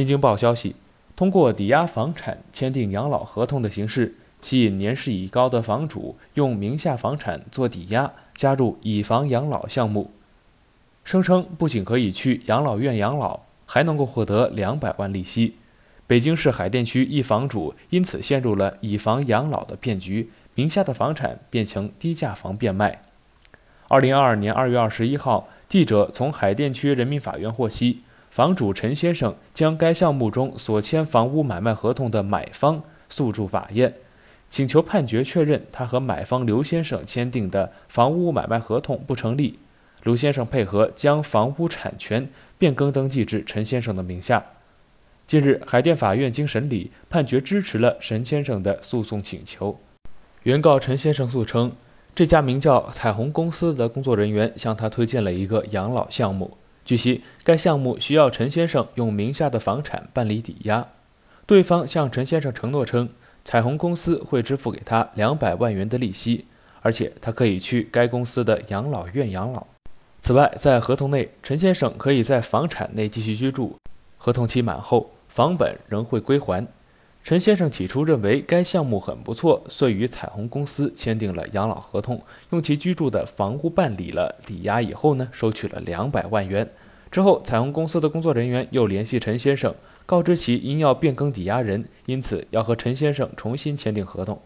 新京报消息，通过抵押房产签订养老合同的形式，吸引年事已高的房主用名下房产做抵押，加入以房养老项目，声称不仅可以去养老院养老，还能够获得两百万利息。北京市海淀区一房主因此陷入了以房养老的骗局，名下的房产变成低价房变卖。二零二二年二月二十一号，记者从海淀区人民法院获悉，房主陈先生将该项目中所签房屋买卖合同的买方诉诸法院，请求判决确认他和买方刘先生签订的房屋买卖合同不成立。刘先生配合将房屋产权变更登记至陈先生的名下。近日，海淀法院经审理，判决支持了陈先生的诉讼请求。原告陈先生诉称，这家名叫彩虹公司的工作人员向他推荐了一个养老项目。据悉，该项目需要陈先生用名下的房产办理抵押。对方向陈先生承诺称，彩虹公司会支付给他两百万元的利息，而且他可以去该公司的养老院养老。此外，在合同内，陈先生可以在房产内继续居住，合同期满后。房本仍会归还。陈先生起初认为该项目很不错，遂与彩虹公司签订了养老合同，用其居住的房屋办理了抵押以后呢，收取了两百万元。之后，彩虹公司的工作人员又联系陈先生，告知其因要变更抵押人，因此要和陈先生重新签订合同。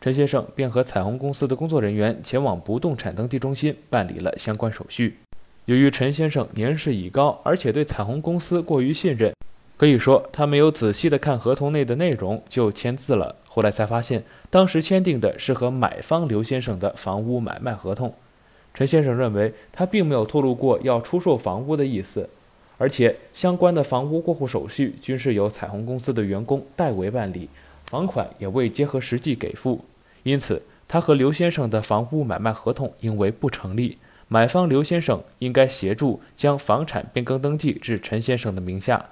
陈先生便和彩虹公司的工作人员前往不动产登记中心办理了相关手续。由于陈先生年事已高，而且对彩虹公司过于信任。可以说，他没有仔细的看合同内的内容就签字了。后来才发现，当时签订的是和买方刘先生的房屋买卖合同。陈先生认为，他并没有透露过要出售房屋的意思，而且相关的房屋过户手续均是由彩虹公司的员工代为办理，房款也未结合实际给付，因此他和刘先生的房屋买卖合同应为不成立。买方刘先生应该协助将房产变更登记至陈先生的名下。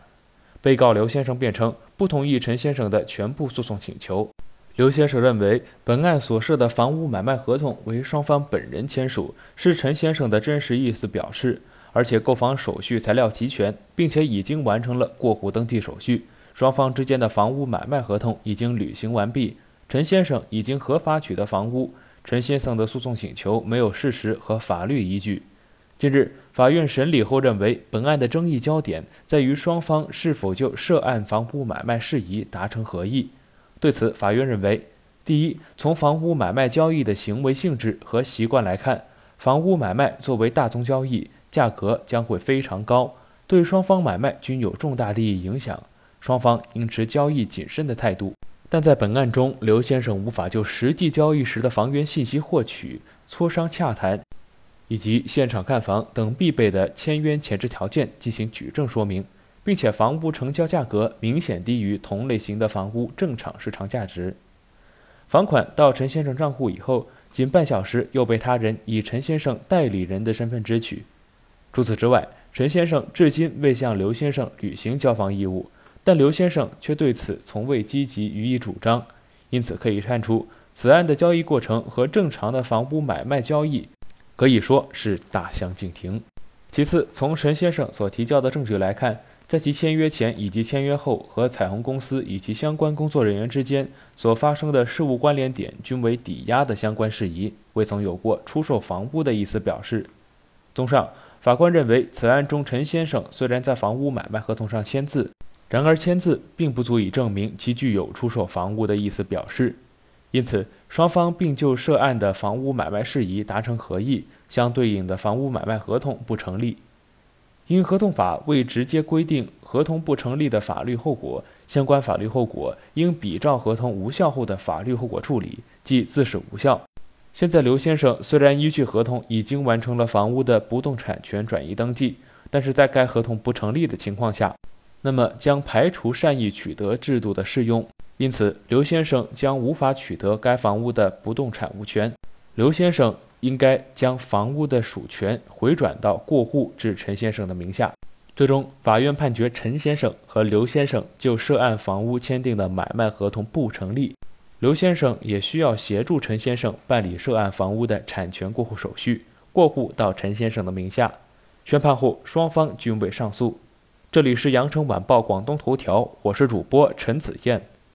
被告刘先生辩称不同意陈先生的全部诉讼请求。刘先生认为，本案所涉的房屋买卖合同为双方本人签署，是陈先生的真实意思表示，而且购房手续材料齐全，并且已经完成了过户登记手续，双方之间的房屋买卖合同已经履行完毕，陈先生已经合法取得房屋，陈先生的诉讼请求没有事实和法律依据。近日，法院审理后认为，本案的争议焦点在于双方是否就涉案房屋买卖事宜达成合议。对此，法院认为：第一，从房屋买卖交易的行为性质和习惯来看，房屋买卖作为大宗交易，价格将会非常高，对双方买卖均有重大利益影响，双方应持交易谨慎的态度。但在本案中，刘先生无法就实际交易时的房源信息获取、磋商洽谈。以及现场看房等必备的签约前置条件进行举证说明，并且房屋成交价格明显低于同类型的房屋正常市场价值。房款到陈先生账户以后，仅半小时又被他人以陈先生代理人的身份支取。除此之外，陈先生至今未向刘先生履行交房义务，但刘先生却对此从未积极予以主张。因此可以看出，此案的交易过程和正常的房屋买卖交易。可以说是大相径庭。其次，从陈先生所提交的证据来看，在其签约前以及签约后和彩虹公司以及相关工作人员之间所发生的事务关联点均为抵押的相关事宜，未曾有过出售房屋的意思表示。综上，法官认为，此案中陈先生虽然在房屋买卖合同上签字，然而签字并不足以证明其具有出售房屋的意思表示。因此，双方并就涉案的房屋买卖事宜达成合议，相对应的房屋买卖合同不成立。因合同法未直接规定合同不成立的法律后果，相关法律后果应比照合同无效后的法律后果处理，即自始无效。现在，刘先生虽然依据合同已经完成了房屋的不动产权转移登记，但是在该合同不成立的情况下，那么将排除善意取得制度的适用。因此，刘先生将无法取得该房屋的不动产物权。刘先生应该将房屋的属权回转到过户至陈先生的名下。最终，法院判决陈先生和刘先生就涉案房屋签订的买卖合同不成立。刘先生也需要协助陈先生办理涉案房屋的产权过户手续，过户到陈先生的名下。宣判后，双方均未上诉。这里是羊城晚报广东头条，我是主播陈子燕。